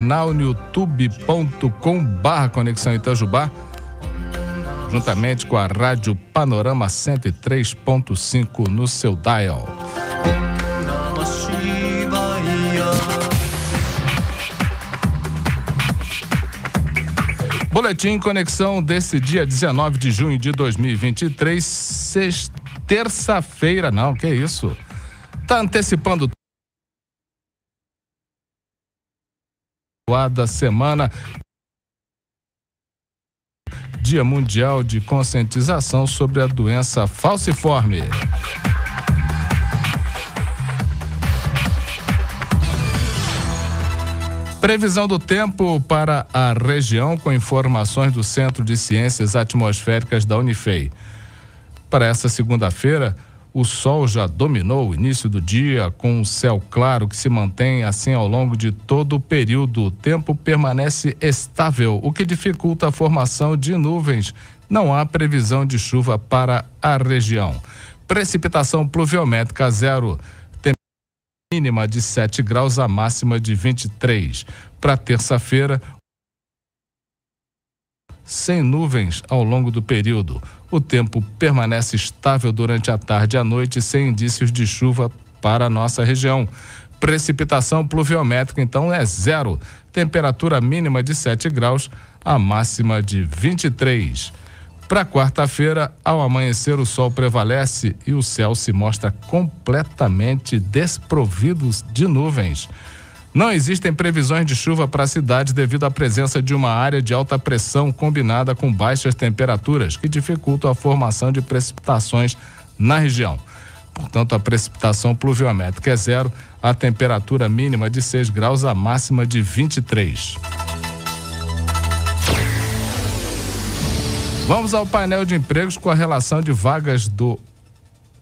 canal no barra Conexão Itajubá, juntamente com a Rádio Panorama 103.5 no seu dial. Boletim Conexão desse dia 19 de junho de 2023, terça-feira, não, que isso? Tá antecipando da semana Dia Mundial de Conscientização sobre a Doença Falciforme. Previsão do tempo para a região com informações do Centro de Ciências Atmosféricas da Unifei. Para essa segunda-feira, o sol já dominou o início do dia com um céu claro que se mantém assim ao longo de todo o período. O tempo permanece estável, o que dificulta a formação de nuvens. Não há previsão de chuva para a região. Precipitação pluviométrica zero. Mínima de 7 graus, a máxima de 23. Para terça-feira, sem nuvens ao longo do período. O tempo permanece estável durante a tarde e a noite, sem indícios de chuva para a nossa região. Precipitação pluviométrica, então, é zero. Temperatura mínima de 7 graus, a máxima de 23. Para quarta-feira, ao amanhecer, o sol prevalece e o céu se mostra completamente desprovido de nuvens. Não existem previsões de chuva para a cidade devido à presença de uma área de alta pressão combinada com baixas temperaturas, que dificultam a formação de precipitações na região. Portanto, a precipitação pluviométrica é zero, a temperatura mínima de 6 graus, a máxima de 23. Vamos ao painel de empregos com a relação de vagas do.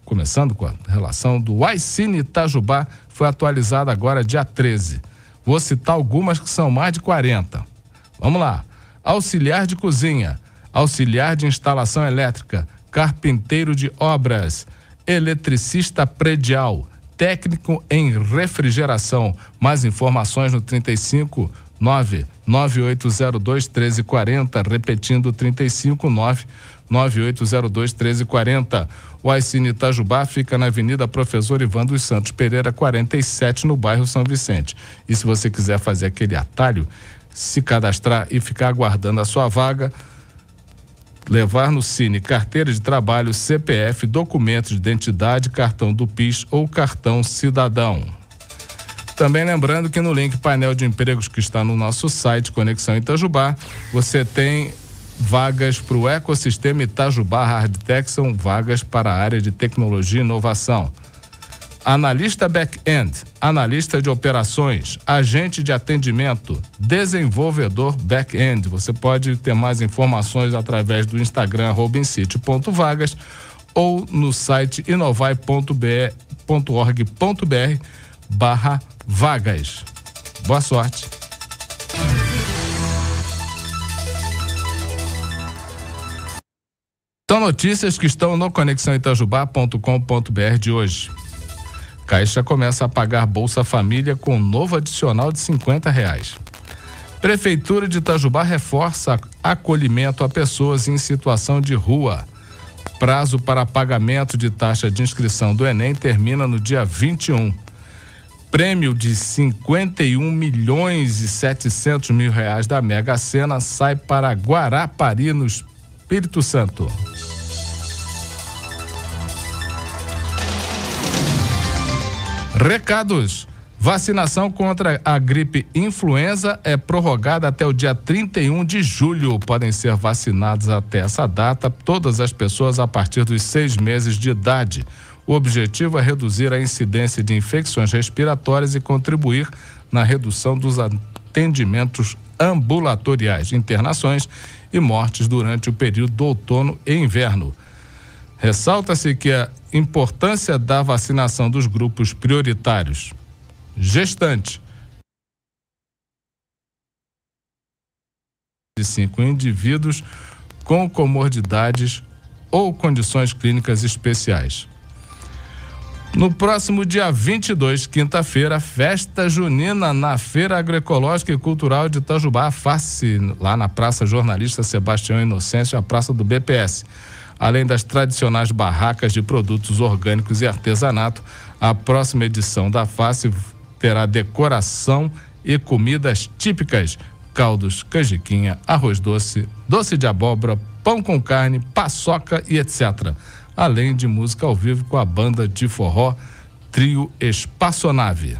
Começando com a relação do Aicine Itajubá, foi atualizada agora dia 13. Vou citar algumas que são mais de 40. Vamos lá. Auxiliar de cozinha, auxiliar de instalação elétrica, carpinteiro de obras, eletricista predial, técnico em refrigeração. Mais informações no 35 99802 1340, repetindo 359 9802 1340. O Aicine Itajubá fica na Avenida Professor Ivan dos Santos Pereira, 47, no bairro São Vicente. E se você quiser fazer aquele atalho, se cadastrar e ficar aguardando a sua vaga, levar no Cine carteira de trabalho, CPF, documento de identidade, cartão do PIS ou cartão cidadão. Também lembrando que no link painel de empregos que está no nosso site Conexão Itajubá, você tem vagas para o ecossistema Itajubá Hardtech, são vagas para a área de tecnologia e inovação. Analista back-end, analista de operações, agente de atendimento, desenvolvedor back-end. Você pode ter mais informações através do Instagram robincity.vagas ou no site inovai.org.br barra vagas. Boa sorte. Notícias que estão no conexãoitajubá.com.br de hoje. Caixa começa a pagar Bolsa Família com novo adicional de 50 reais. Prefeitura de Itajubá reforça acolhimento a pessoas em situação de rua. Prazo para pagamento de taxa de inscrição do Enem termina no dia 21. Prêmio de 51 milhões e 700 mil reais da Mega Sena sai para Guarapari, no Espírito Santo. Recados. Vacinação contra a gripe influenza é prorrogada até o dia 31 de julho. Podem ser vacinados até essa data todas as pessoas a partir dos seis meses de idade. O objetivo é reduzir a incidência de infecções respiratórias e contribuir na redução dos atendimentos ambulatoriais, internações e mortes durante o período do outono e inverno. Ressalta-se que a importância da vacinação dos grupos prioritários gestante de cinco indivíduos com comorbidades ou condições clínicas especiais. No próximo dia 22, quinta-feira, festa junina na Feira Agroecológica e Cultural de Itajubá, face lá na Praça Jornalista Sebastião Inocêncio, a Praça do BPS. Além das tradicionais barracas de produtos orgânicos e artesanato, a próxima edição da face terá decoração e comidas típicas: caldos, canjiquinha, arroz doce, doce de abóbora, pão com carne, paçoca e etc além de música ao vivo com a banda de forró Trio Espaçonave.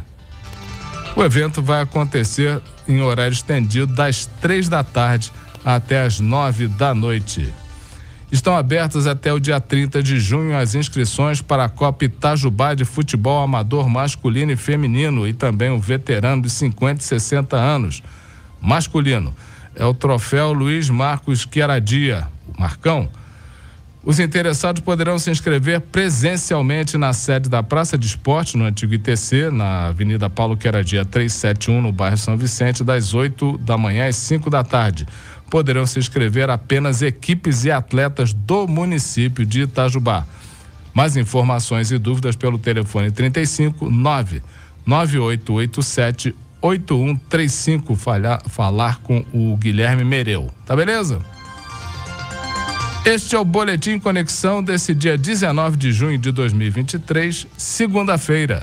O evento vai acontecer em horário estendido das três da tarde até as nove da noite. Estão abertas até o dia 30 de junho as inscrições para a Copa Itajubá de Futebol Amador Masculino e Feminino e também o veterano de 50 e 60 anos. Masculino é o troféu Luiz Marcos Queradia, o Marcão, os interessados poderão se inscrever presencialmente na sede da Praça de Esporte, no antigo ITC, na Avenida Paulo Queradia 371, no bairro São Vicente, das 8 da manhã às 5 da tarde. Poderão se inscrever apenas equipes e atletas do município de Itajubá. Mais informações e dúvidas pelo telefone 35 9 9887 8135 falar, falar com o Guilherme Mereu. Tá beleza? Este é o Boletim Conexão desse dia 19 de junho de 2023, segunda-feira.